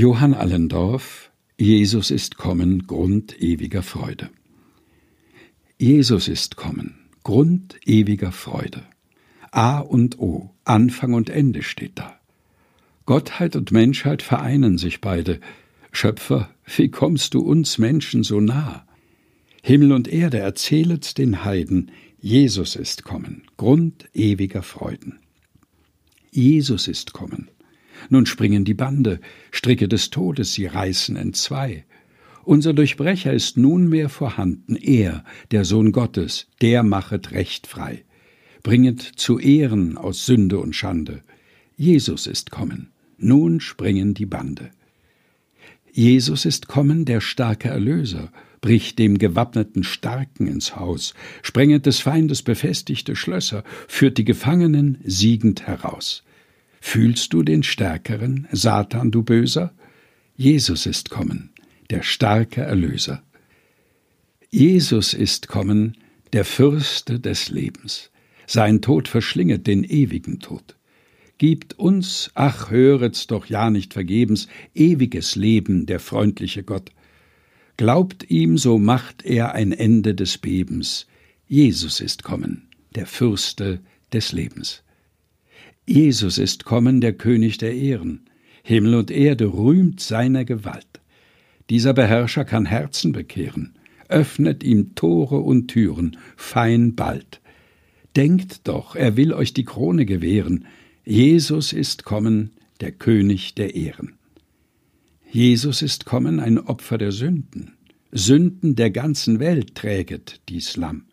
Johann Allendorf Jesus ist kommen, Grund ewiger Freude. Jesus ist kommen, Grund ewiger Freude. A und O, Anfang und Ende steht da. Gottheit und Menschheit vereinen sich beide. Schöpfer, wie kommst du uns Menschen so nah? Himmel und Erde erzählet den Heiden, Jesus ist kommen, Grund ewiger Freuden. Jesus ist kommen, nun springen die Bande, Stricke des Todes, sie reißen entzwei. Unser Durchbrecher ist nunmehr vorhanden, er, der Sohn Gottes, der machet Recht frei. Bringet zu Ehren aus Sünde und Schande. Jesus ist kommen, nun springen die Bande. Jesus ist kommen, der starke Erlöser, bricht dem gewappneten Starken ins Haus, sprenget des Feindes befestigte Schlösser, führt die Gefangenen siegend heraus. Fühlst du den Stärkeren, Satan, du Böser? Jesus ist kommen, der starke Erlöser. Jesus ist kommen, der Fürste des Lebens. Sein Tod verschlinget den ewigen Tod. Gibt uns, ach höret's doch ja nicht vergebens, ewiges Leben, der freundliche Gott. Glaubt ihm, so macht er ein Ende des Bebens. Jesus ist kommen, der Fürste des Lebens. Jesus ist kommen, der König der Ehren. Himmel und Erde rühmt seiner Gewalt. Dieser Beherrscher kann Herzen bekehren, öffnet ihm Tore und Türen, fein bald. Denkt doch, er will euch die Krone gewähren. Jesus ist kommen, der König der Ehren. Jesus ist kommen, ein Opfer der Sünden. Sünden der ganzen Welt träget dies Lamm.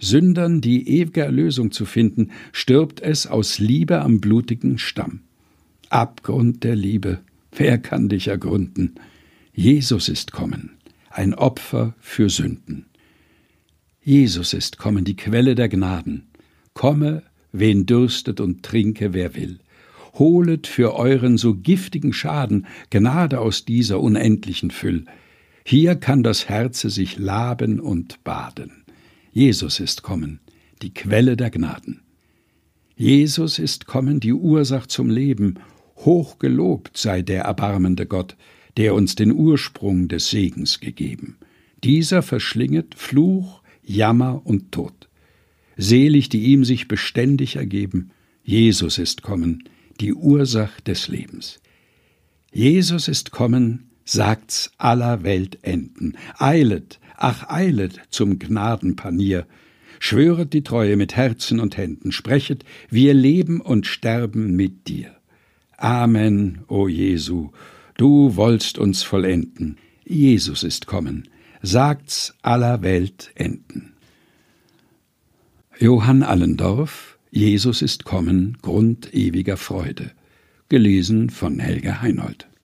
Sündern die ewige Erlösung zu finden, stirbt es aus Liebe am blutigen Stamm. Abgrund der Liebe, wer kann dich ergründen? Jesus ist kommen, ein Opfer für Sünden. Jesus ist kommen, die Quelle der Gnaden. Komme, wen dürstet und trinke, wer will. Holet für euren so giftigen Schaden Gnade aus dieser unendlichen Füll. Hier kann das Herze sich laben und baden. Jesus ist kommen, die Quelle der Gnaden. Jesus ist kommen, die Ursach zum Leben. Hochgelobt sei der erbarmende Gott, der uns den Ursprung des Segens gegeben. Dieser verschlinget Fluch, Jammer und Tod. Selig, die ihm sich beständig ergeben. Jesus ist kommen, die Ursach des Lebens. Jesus ist kommen, sagt's aller Welt enden. Eilet, ach eilet zum Gnadenpanier, schwöret die Treue mit Herzen und Händen, sprechet, wir leben und sterben mit dir. Amen, o Jesu, du wollst uns vollenden, Jesus ist kommen, sagt's aller Welt enden. Johann Allendorf, Jesus ist kommen, Grund ewiger Freude. Gelesen von Helge Heinold.